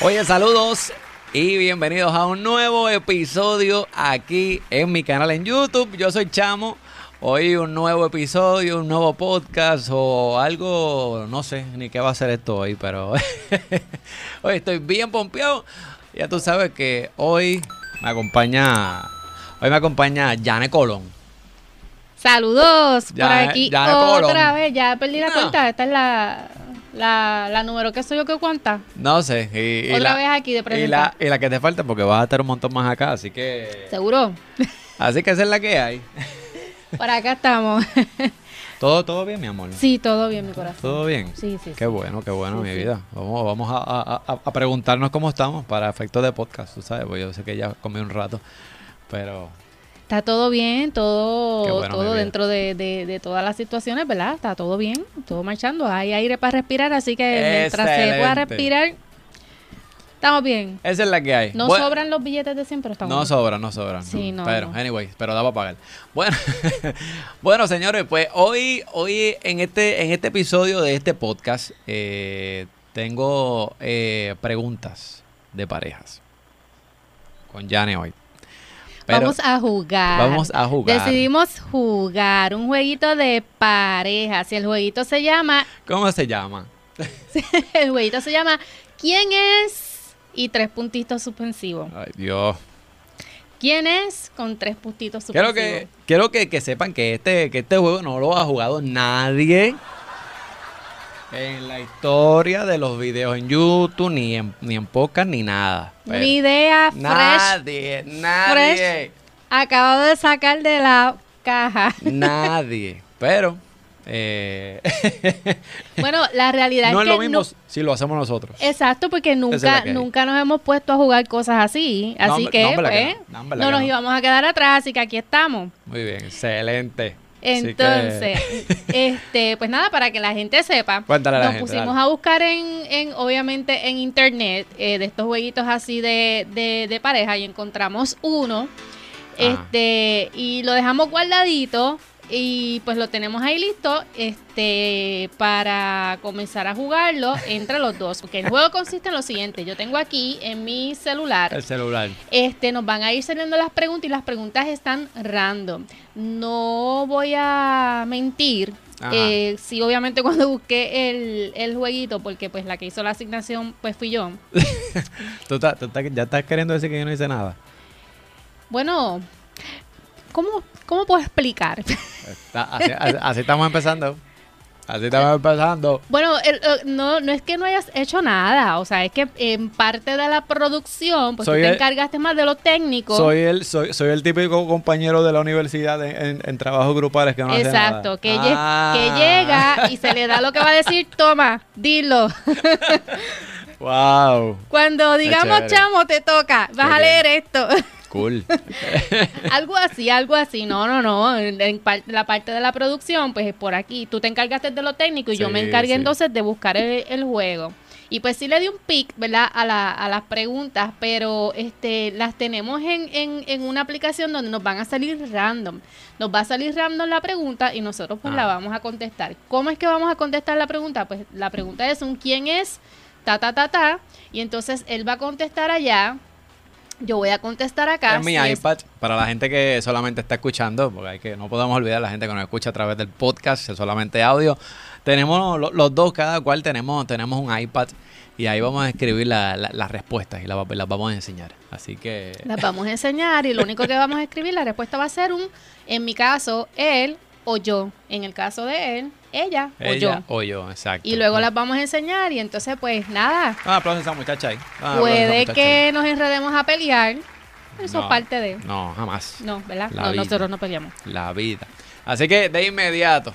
Oye, saludos y bienvenidos a un nuevo episodio aquí en mi canal en YouTube. Yo soy Chamo. Hoy un nuevo episodio, un nuevo podcast o algo, no sé ni qué va a ser esto hoy, pero hoy estoy bien pompeado. Ya tú sabes que hoy me acompaña, hoy me acompaña Jane Colón. Saludos Ya, por aquí ya, otra vez. Ya perdí la No. cuenta. Esta es la, la, la número que soy yo que cuenta. No sé. Y, y Otra la- vez aquí de y la, presentar. y la que te falta porque vas a estar un montón más acá, así que... ¿Seguro? Así que esa es la que hay. por acá estamos. ¿Todo, todo bien, mi amor? sí, todo bien, mi corazón. ¿Todo bien? Sí, sí, Qué sí. bueno, qué bueno, Sí, mi sí. vida. Vamos, vamos a, a- a- a preguntarnos cómo estamos para efectos de podcast, tú sabes, porque yo sé que ya comí un rato, pero Está todo bien, todo, bueno, todo dentro de, de- de todas las situaciones, ¿verdad? Está todo bien, todo marchando. Hay aire para respirar, así que mientras se pueda respirar, estamos bien. esa es la que hay. No Bueno, sobran los billetes de siempre, estamos No sobran, no sobran. Sí, no, Pero, no. anyway, pero da para pagar. Bueno, bueno, señores, pues hoy, hoy en este, en este episodio de este podcast eh, tengo eh, preguntas de parejas con Jane hoy. Pero vamos a jugar. vamos a jugar. Decidimos jugar un jueguito de parejas. Y el jueguito se llama, ¿Cómo se llama? el jueguito se llama ¿Quién es? Y tres puntitos suspensivos. Ay, Dios. ¿Quién es? Con tres puntitos Quiero suspensivos. que, quiero que, que sepan que este, que este juego no lo ha jugado nadie en la historia de los videos en YouTube, ni en, ni en podcast, ni nada. Pero Mi idea fresh, nadie, nadie, acabado de sacar de la caja. nadie. Pero, eh, Bueno, la realidad no es es que lo mismo no- si lo hacemos nosotros. Exacto, porque es nunca, nunca nos hemos puesto a jugar cosas así. No, Así que, no, que pues, no. No, no nos no. íbamos a quedar atrás, así que aquí estamos. Muy bien, excelente. Que- Entonces, este, pues nada, para que la gente sepa, Cuéntale nos gente, pusimos dale. a buscar en, en obviamente en internet eh, de estos jueguitos así de, de, de pareja y encontramos uno, Ajá. este, y lo dejamos guardadito y pues lo tenemos ahí listo, este, para comenzar a jugarlo entre los dos, porque el juego consiste en lo siguiente, yo tengo aquí en mi celular el celular. este, nos van a ir saliendo las preguntas y las preguntas están random. No voy a mentir. Eh, sí, obviamente cuando busqué el, el jueguito, porque pues la que hizo la asignación pues fui yo. ¿Tú, ya estás queriendo decir que yo no hice nada. Bueno, ¿cómo, cómo puedo explicar? Está- así, así- así estamos empezando. Así estamos empezando. bueno, el- eh, no, no es que no hayas hecho nada, o sea, es que en parte de la producción, pues Soy tú te el- encargaste más de lo técnico. Soy el, soy, soy el típico compañero de la universidad en, en- en trabajos grupales que no hace nada. Exacto, que, Ah. que llega y se le da lo que va a decir, toma, dilo. Wow. Cuando digamos chamo, te toca, vas a leer esto. Cool. algo así, algo así. No, no, no. En, en par- la parte de la producción, pues es por aquí. Tú te encargaste de lo técnico y yo me encargué sí. entonces de buscar el, el juego. Y pues sí le di un pic, ¿verdad? A, la- a las preguntas, pero este las tenemos en, en, en una aplicación donde nos van a salir random. Nos va a salir random la pregunta y nosotros pues Ah. la vamos a contestar. ¿Cómo es que vamos a contestar la pregunta? Pues la pregunta es un quién es, ta, ta, ta, ta. Y entonces él va a contestar allá. Yo voy a contestar acá. en mi si es- iPad, para la gente que solamente está escuchando, porque hay que, no podemos olvidar a la gente que nos escucha a través del podcast, es solamente audio. Tenemos lo- los dos, cada cual tenemos, tenemos un iPad y ahí vamos a escribir la- la- las respuestas y las, las vamos a enseñar. Así que Las vamos a enseñar y lo único que vamos a escribir, la respuesta va a ser un, en mi caso, él o yo. En el caso de él, ella, o yo. o yo, exacto. Y luego las vamos a enseñar y entonces pues nada, Un aplauso a esa muchacha ahí. Un aplauso a esa puede muchacha que nos enredemos a pelear. Eso No. es parte de... No, jamás. No, ¿verdad? La no, vida. nosotros no peleamos. La vida. Así que de inmediato.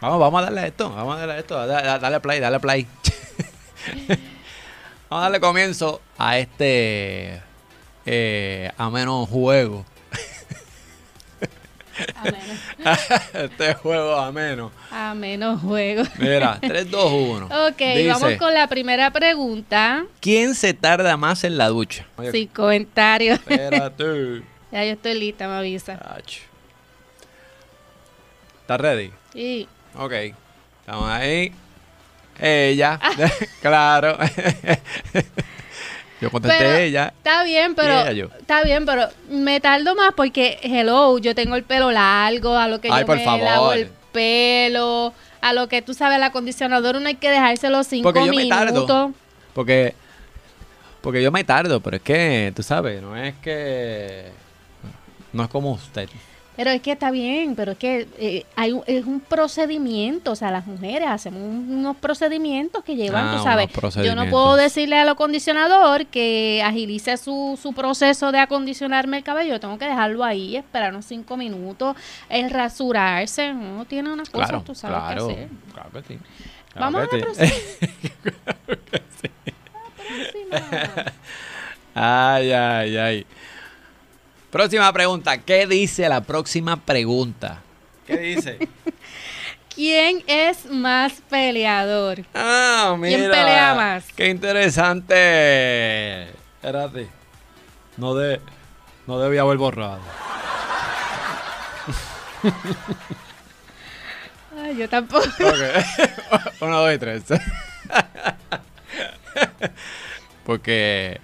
Vamos, vamos a darle a esto. Vamos a darle a esto. da- da- Dale play, dale play. vamos a darle comienzo a este eh, ameno juego. Ameno. este juego ameno. Ameno juego. Mira, 3, 2, 1. Ok, vamos con la primera pregunta. ¿Quién se tarda más en la ducha? Oye, Sin comentarios. Espérate. ya yo estoy lista, me avisa. ¿Estás ready? Sí. Ok. Estamos ahí. Ella. claro. Yo contesté Pero ella. Está bien, pero ella yo. está bien, pero me tardo más porque hello, yo tengo el pelo largo, a lo que Ay, yo por me favor. lavo el pelo, a lo que tú sabes, el acondicionador no hay que dejárselo cinco Porque yo me minutos. tardo. Porque. Porque yo me tardo, pero es que, tú sabes, no es que. No es como usted. Pero es que está bien, pero es que eh, hay un, es un procedimiento, o sea, las mujeres hacemos un- unos procedimientos que llevan, Ah, tú sabes. Yo no puedo decirle al acondicionador que agilice su, su proceso de acondicionarme el cabello, yo tengo que dejarlo ahí, esperar unos cinco minutos, es rasurarse, no tiene unas cosas, Claro, tú sabes claro. hacer. Claro que sí. Claro Vamos a que la sí. próxima. Ay, ay, ay. Próxima pregunta. ¿Qué dice la próxima pregunta? ¿Qué dice? ¿Quién es más peleador? ah, mira. ¿Quién pelea más? Qué interesante. Espérate. No, de, no debía haber borrado. Ay, yo tampoco. Uno, dos y tres. porque,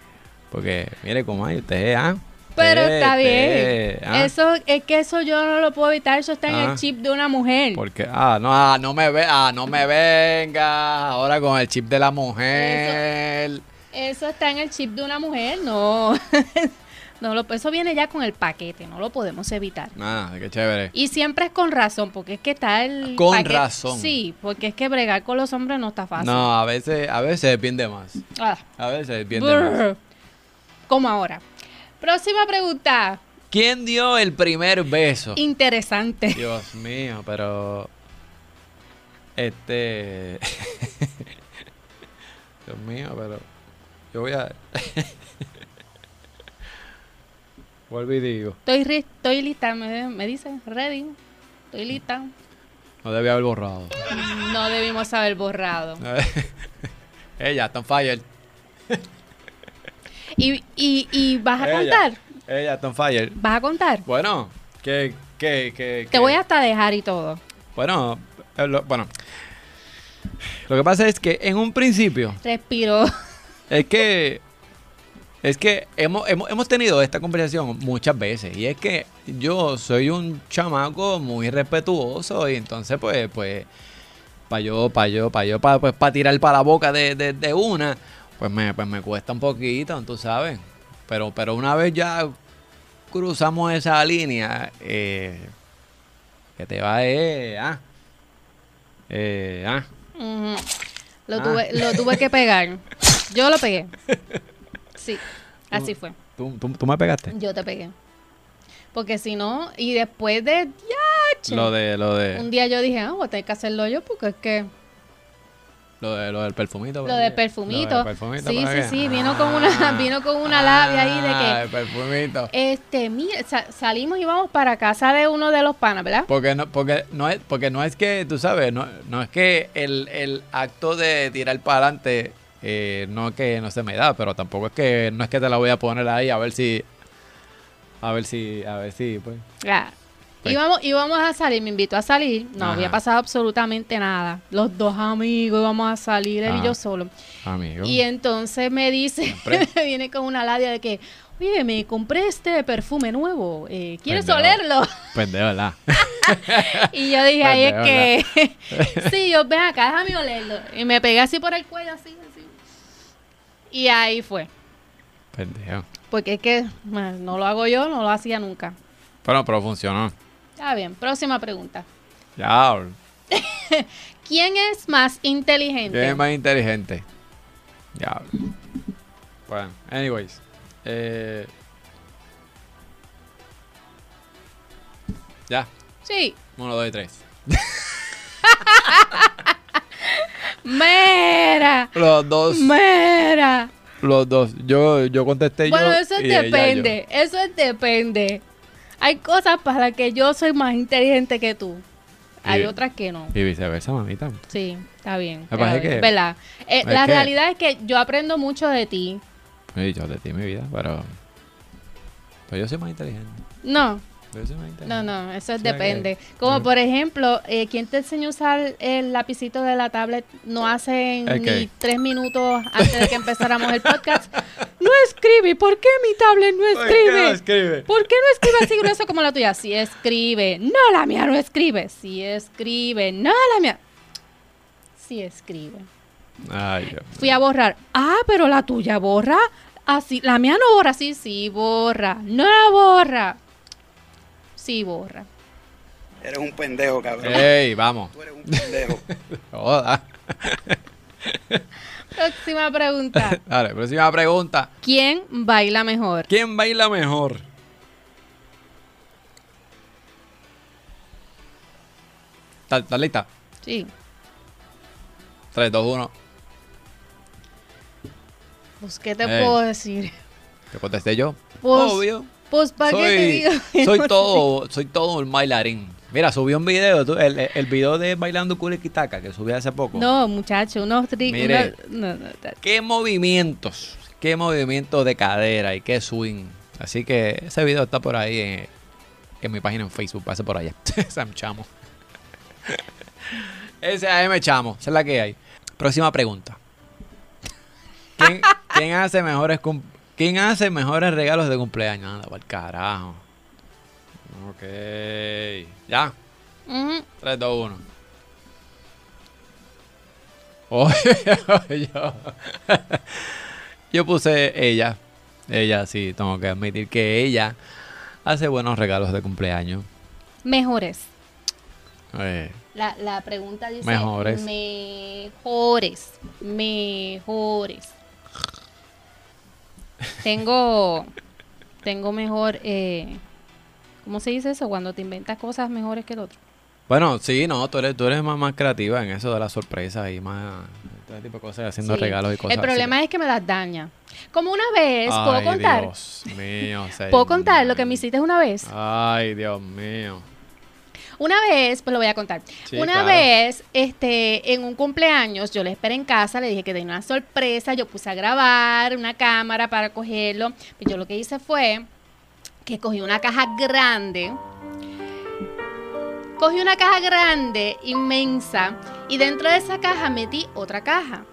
porque, mire cómo hay usted, ¿ah? Pero Usted, está bien. ¿ah? Eso es que eso yo no lo puedo evitar, eso está en Ah. el chip de una mujer. Porque, ah, no, ah, no me ve, ah, no me venga ahora con el chip de la mujer. Eso está en el chip de una mujer, no. no lo, eso viene ya con el paquete, no lo podemos evitar. Ah, qué chévere. Y siempre es con razón, porque es que está el Con paquete- razón. Sí, porque es que bregar con los hombres no está fácil. No, a veces, a veces es bien de más. Ah, A veces es bien de más. brr. Como ahora. Próxima pregunta. ¿Quién dio el primer beso? Interesante. Dios mío, pero. Este. Dios mío, pero. Yo voy a. Vuelvo y digo. Estoy, ri- estoy lista, me, me dicen, ready. Estoy lista. No debía haber borrado. No debimos haber borrado. Ella, está on fire. ¿Y, y, y vas a Ella. contar? Ella, on fire. ¿Vas a contar? Bueno, que. que, que Te que- voy hasta dejar y todo. Bueno, eh, lo, bueno. Lo que pasa es que en un principio. Respiro. Es que. Es que hemos, hemos, hemos tenido esta conversación muchas veces. Y es que yo soy un chamaco muy respetuoso. Y entonces, pues, pues. Para yo, para yo, para yo, para pues, pa tirar para la boca de, de, de una. Pues me, pues me cuesta un poquito, tú sabes. Pero, pero una vez ya cruzamos esa línea. Eh, que te va eh, ah. Eh, ah. Lo, Ah. tuve, lo tuve que pegar. Yo lo pegué. Sí, así fue. ¿Tú, tú, tú me pegaste? Yo te pegué. Porque si no, y después de diache, Lo de, lo de. un día yo dije, ah, voy a tener que hacerlo yo porque es que Lo, de, lo del perfumito. lo aquí. de perfumito. Lo del perfumito sí, sí, sí, vino con una, Ah. vino con una labia ahí de Ah, que el perfumito. Este, mira, sa- salimos y vamos para casa de uno de los panas, ¿verdad? Porque no, porque no es, porque no es que, tú sabes, no, no es que el, el acto de tirar para adelante eh, no es que no se me da, pero tampoco es que no es que te la voy a poner ahí a ver si, a ver si, a ver si, pues. Ya. Pues- Íbamos, íbamos a salir, me invitó a salir, no Ajá. había pasado absolutamente nada. Los dos amigos íbamos a salir, él y Ajá. yo solo. Amigo. Y entonces me dice, me viene con una labia de que, oye, me compré este perfume nuevo, eh, ¿quieres Pendejo. olerlo? Pendejo, ¿verdad? y yo dije, ahí es que, sí, yo, ven acá, déjame olerlo. Y me pegué así por el cuello, así, así. Y ahí fue. Pendejo. Porque es que no lo hago yo, no lo hacía nunca. Bueno, pero funcionó. Está bien, próxima pregunta. Ya, ¿Quién es más inteligente? ¿quién es más inteligente? Ya. Bueno, anyways. Eh, ya. Sí. Uno, dos y tres. Mera. Los dos. Mera. Los dos. Yo, yo contesté Bueno, yo. eso y ella depende. Eso depende. Hay cosas para las que yo soy más inteligente que tú. Hay Y- otras que no. yo. Y viceversa, mamita. Sí, está bien. Está bien, que- ¿Verdad? Eh, es la que- realidad es que yo aprendo mucho de ti. He dicho de ti mi vida, pero. Pero yo soy más inteligente. No. No, no, eso es depende. Como por ejemplo, eh, quien te enseñó a usar el lapicito de la tablet no hace ni tres minutos antes de que empezáramos el podcast. No escribe. ¿Por qué mi tablet no escribe? escribe? ¿Por qué no escribe así grueso como la tuya? Sí escribe. No, la mía no escribe. Sí escribe. No, la mía. Sí escribe. Ay. Fui a borrar. Ah, pero la tuya borra. Así, la mía no borra. Sí, sí, borra. No la borra. Sí, borra. Eres un pendejo, cabrón. Ey, vamos. Tú eres un pendejo. Joda. Próxima pregunta. Dale, próxima pregunta. ¿Quién baila mejor? ¿Quién baila mejor? ¿Estás lista? Sí. 3, 2, 1. Pues, ¿qué te puedo decir? Te contesté yo. Pues, Obvio. Pues, ¿para qué Soy, que soy todo, soy todo un bailarín. Mira, subí un video, tú- el, el video de Bailando Kuriquitaca que subí hace poco. No, muchacho, unos tri- Mire. una- no, no, ta- Qué movimientos, qué movimientos de cadera y qué swing. Así que ese video está por ahí en, en mi página en Facebook, pase por allá. Sam Chamo. S.A.M. Chamo, esa es la que hay. Próxima pregunta. ¿Quién, quién hace mejores cum- quién hace mejores regalos de cumpleaños? Anda, para el carajo. Ok. Ya. Ujú. 3, 2, 1. Oh, yo, yo puse ella. Ella, sí, tengo que admitir que ella hace buenos regalos de cumpleaños. Mejores. Eh, La, la pregunta dice Mejores. mejores. Mejores. Tengo. Tengo mejor. Eh, ¿Cómo se dice eso? Cuando te inventas cosas mejores que el otro. Bueno, sí, no, tú eres, tú eres más, más creativa en eso de las sorpresas y más este tipo de cosas, haciendo Sí. regalos y cosas. El problema es que me las daña. Como una vez. ¿puedo Ay, contar? Dios mío, ¿Puedo contar lo que me hiciste una vez? Ay, Dios mío. Una vez, pues lo voy a contar. Sí, una claro. vez, este, en un cumpleaños, yo le esperé en casa, le dije que tenía una sorpresa, yo puse a grabar una cámara para cogerlo. Pues yo lo que hice fue que cogí una caja grande. Cogí una caja grande, inmensa, y dentro de esa caja metí otra caja.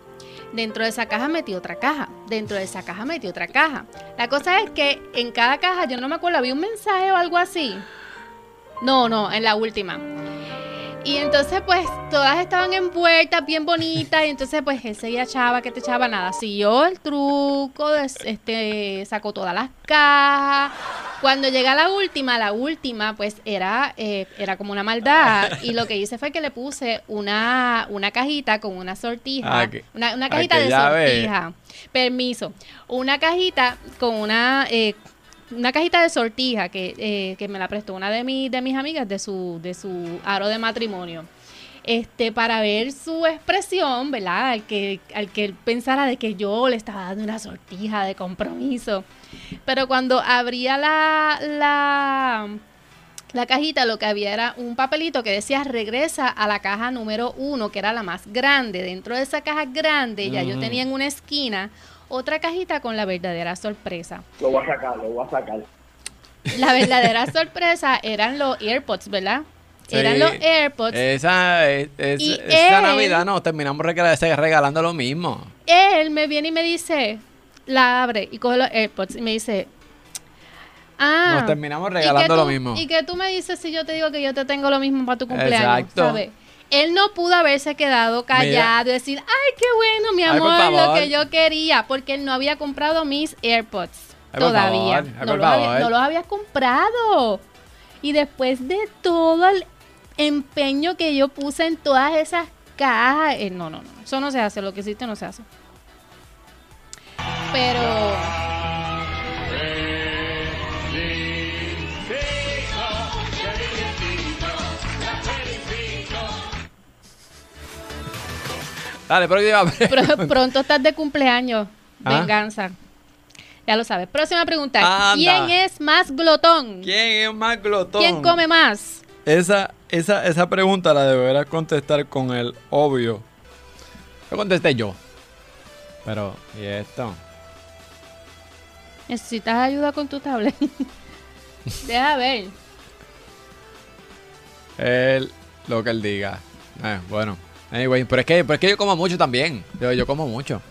Dentro de esa caja metí otra caja. Dentro de esa caja metí otra caja. La cosa es que en cada caja, yo no me acuerdo, había un mensaje o algo así. No, no, en la última. Y entonces, pues, todas estaban envueltas, bien bonitas. Y entonces, pues, él seguía chava, que te echaba nada. Siguió el truco, este, sacó todas las cajas. Cuando llega la última, la última, pues, era, eh, era como una maldad. Y lo que hice fue que le puse una, una cajita con una sortija. Ah, que- una, una ah, cajita de ve. sortija. Permiso. Una cajita con una... eh, una cajita de sortija que, eh, que me la prestó una de, mi, de mis amigas de su, de su aro de matrimonio. Este, para ver su expresión, ¿verdad? Al que, al que él pensara de que yo le estaba dando una sortija de compromiso. Pero cuando abría la, la, la cajita, lo que había era un papelito que decía regresa a la caja número uno, que era la más grande. Dentro de esa caja grande, ya yo tenía en una esquina otra cajita con la verdadera sorpresa. Lo voy a sacar, lo voy a sacar. La verdadera sorpresa eran los AirPods, ¿verdad? Sí. Eran los AirPods. Esa, es- es- Y esa él- Navidad nos terminamos regala- regalando lo mismo. Él me viene y me dice, la abre y coge los AirPods y me dice, ah. Nos terminamos ¿y qué regalando lo mismo. ¿Y que tú me dices si yo te digo que yo te tengo lo mismo para tu cumpleaños? Exacto. ¿sabes? Él no pudo haberse quedado callado y decir, ay, qué bueno, mi Ay, amor, lo que yo quería, porque él no había comprado mis AirPods Ay, todavía. favor, ay, no, por los había, favor. no los había comprado. Y después de todo el empeño que yo puse en todas esas cajas, eh, no, no, no, eso no se hace, lo que hiciste no se hace. Pero... Dale, próxima. Pro- pronto estás de cumpleaños. Ah. Venganza. Ya lo sabes. Próxima pregunta. Anda. ¿Quién es más glotón? ¿Quién es más glotón? ¿Quién come más? Esa, esa, esa pregunta la deberás contestar con el obvio. Lo contesté yo. Pero, ¿y esto? ¿Necesitas ayuda con tu tablet? Deja ver. Él, lo que él diga. Eh, bueno, anyway, pero es, que, pero es que yo como mucho también. Yo, yo como mucho.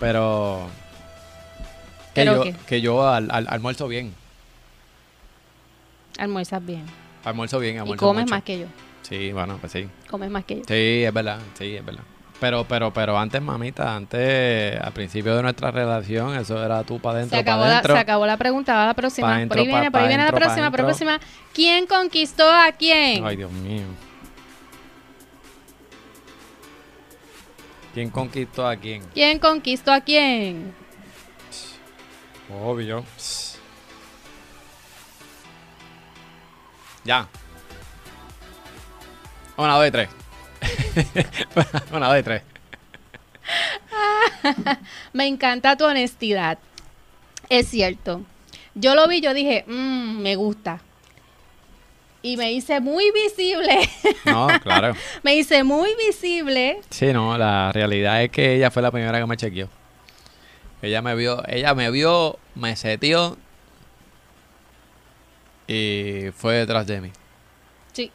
Pero. Que ¿Pero yo, qué? que yo al, al- almuerzo bien. Almuerzas bien. Almuerzo bien, Y comes mucho. más que yo. Sí, bueno, pues sí. Comes más que yo. Sí, es verdad, sí, es verdad. Pero, pero, pero antes, mamita, antes, al principio de nuestra relación, eso era tú para Se adentro, acabó, para la, se acabó la pregunta, va la próxima. Pa' por dentro, ahí viene, pa- por ahí viene la próxima, por la próxima. ¿Quién conquistó a quién? Ay, Dios mío. ¿Quién conquistó a quién? ¿Quién conquistó a quién? Obvio. Ya. Una, dos y tres. Una, dos y tres. Me encanta tu honestidad. Es cierto. Yo lo vi, yo dije, "Mm, me gusta. Y me hice muy visible. No, claro. me hice muy visible. Sí, no, la realidad es que ella fue la primera que me chequeó. Ella me vio, ella me vio, me setió y fue detrás de mí. Sí.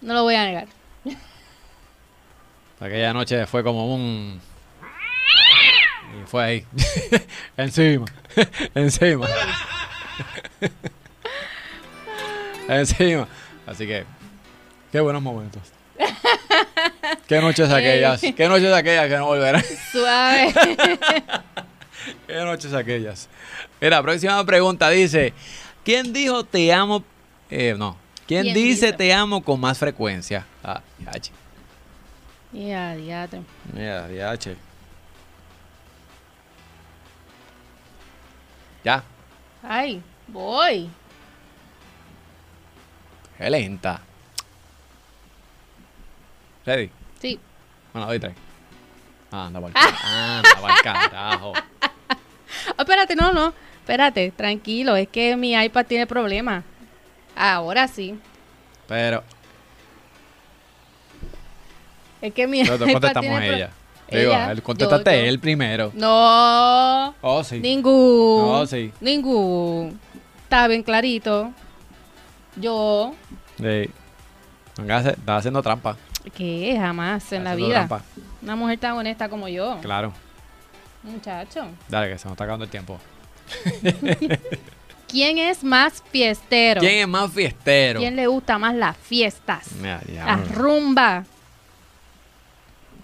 No lo voy a negar. Aquella noche fue como un... Y fue ahí. Encima. Encima. Encima. Así que... Qué buenos momentos. Qué noches aquellas. Qué noches aquellas que no volverán. Suave. Qué noches aquellas. Mira, próxima pregunta dice... ¿Quién dijo te amo? Eh, no. ¿Quién, ¿Quién dice te amo con más frecuencia? Ah, DH. Ya, diatre. Mira, DH. Ya. Ay, voy. Qué lenta. Ready. Sí. Bueno, doy tres. Ah, anda por Anda pa'l carajo. Ah, espérate, no, no. Espérate, tranquilo. Es que mi iPad tiene problemas. Ahora sí. Pero, Es que mi nosotros iPad contestamos tiene pro- ella. Digo, Ella, él, contestaste yo, yo. él primero. No. Oh, sí. Ningún. No, sí. Ningún. Está bien clarito. Yo. Estaba haciendo trampa. ¿Qué? Jamás en la vida. trampa. Una mujer tan honesta como yo. Claro. Muchacho. Dale, que se nos está acabando el tiempo. ¿Quién es más fiestero? ¿Quién es más fiestero? ¿Quién le gusta más las fiestas? Mira, Las diablo. rumba.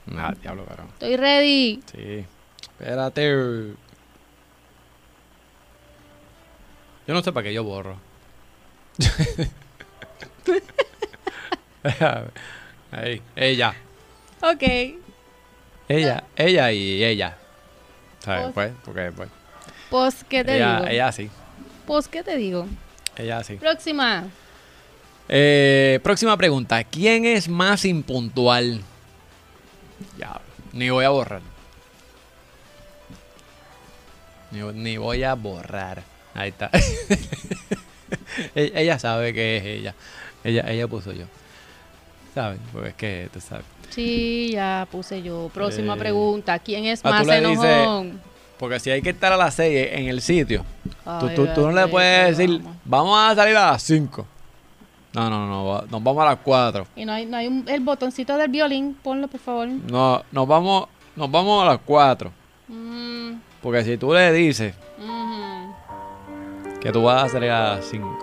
Mira, diablo, pero. Estoy ready. Sí. Espérate. Yo no sé para qué yo borro. Ahí, ella. Ok. Ella, ella y ella. ¿Sabes? Pues- porque pues. Pues, ¿qué te Ella, digo? ella sí. Pues, ¿qué te digo? Ella sí. Próxima. Eh, próxima pregunta. ¿Quién es más impuntual? Ya, ni voy a borrar. Ni, ni voy a borrar. Ahí está. E- ella sabe que es ella. Ella, ella puso yo. ¿Sabes? Porque es que tú sabes. Sí, ya puse yo. Próxima Eh, pregunta. ¿Quién es ah, más le dices- enojón? Porque si hay que estar a las 6 en el sitio, tú, Ay, tú- tú no le puedes decir, vamos. vamos a salir a las 5. No, no, no, nos vamos a las 4. Y no hay, no hay un- el botoncito del violín. Ponlo, por favor. No, nos vamos, nos vamos a las 4. Mm, Porque si tú le dices que tú vas a salir a las 5,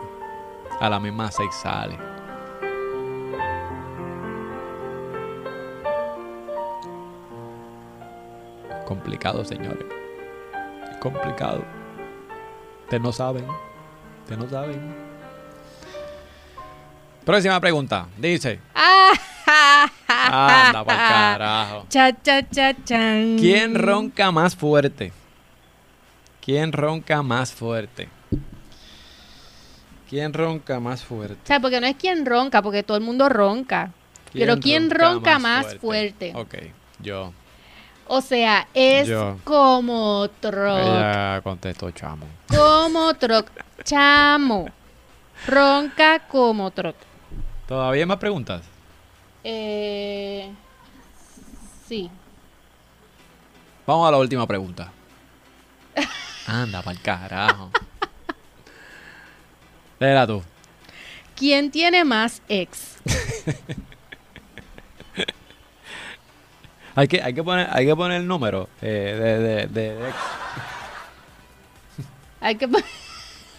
a las mismas 6 sale. Complicado, señores. Es complicado. Ustedes no saben. Ustedes no saben. Próxima pregunta. Dice. Ah, Anda pa'l carajo. Cha, cha, cha, chan. ¿Quién ronca más fuerte? ¿Quién ronca más fuerte? ¿Quién ronca más fuerte? O sea, porque no es quien ronca, porque todo el mundo ronca. Pero ¿quién ronca más fuerte? Ok, yo. O sea, es Yo. como troc. Ella contestó chamo. Como troc. Chamo. Ronca como troc. ¿Todavía hay más preguntas? Eh, sí. Vamos a la última pregunta. Anda, pa'l carajo. Léela tú. ¿Quién tiene más ex? Hay que, hay que poner, hay que poner el número eh, de, de, de ex. Hay que pon-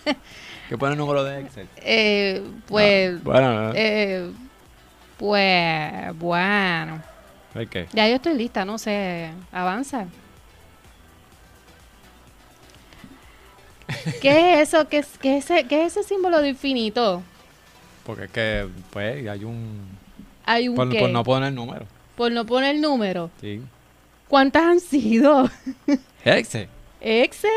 Hay que poner el número de Excel. eh, pues, Ah, bueno, eh, pues, bueno. ¿hay qué? Ya yo estoy lista, no sé, avanza. ¿Qué es eso? ¿Qué es, qué es ese, qué es ese símbolo de infinito? Porque es que, pues, hay un... Hay un Por, qué? por no poner el número. Por no poner número. Sí. ¿Cuántas han sido? Excel. ¿Exes?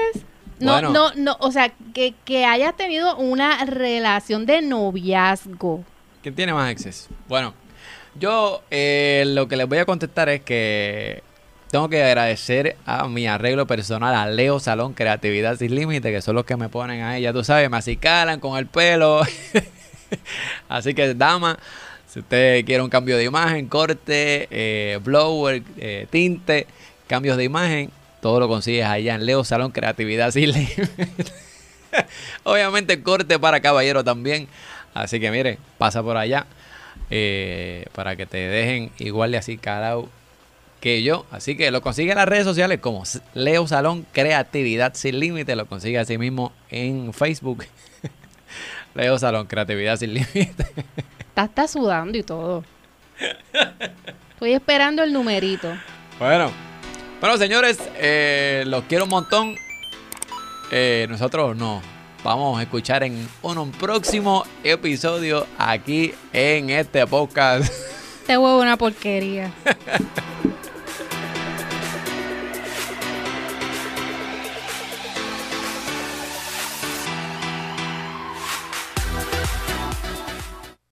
No, Bueno. no, no, o sea, que, que hayas tenido una relación de noviazgo. ¿Quién tiene más exes? Bueno, yo eh, lo que les voy a contestar es que tengo que agradecer a mi arreglo personal, a Leo Salón Creatividad Sin Límite, que son los que me ponen ahí, ya tú sabes, me acicalan con el pelo. Así que, dama, si usted quiere un cambio de imagen, corte, eh, blower, eh, tinte, cambios de imagen, todo lo consigues allá en Leo Salón Creatividad Sin Límite. Obviamente corte para caballero también. Así que mire, pasa por allá eh, para que te dejen igual de así calado que yo. Así que lo consigue en las redes sociales como Leo Salón Creatividad Sin Límite. Lo consigue así mismo en Facebook. Leo Salón Creatividad Sin Límite. Está hasta sudando y todo. Estoy esperando el numerito. Bueno, bueno señores, eh, los quiero un montón. Eh, nosotros no. Vamos a escuchar en un próximo episodio aquí en este podcast. Este huevo una porquería.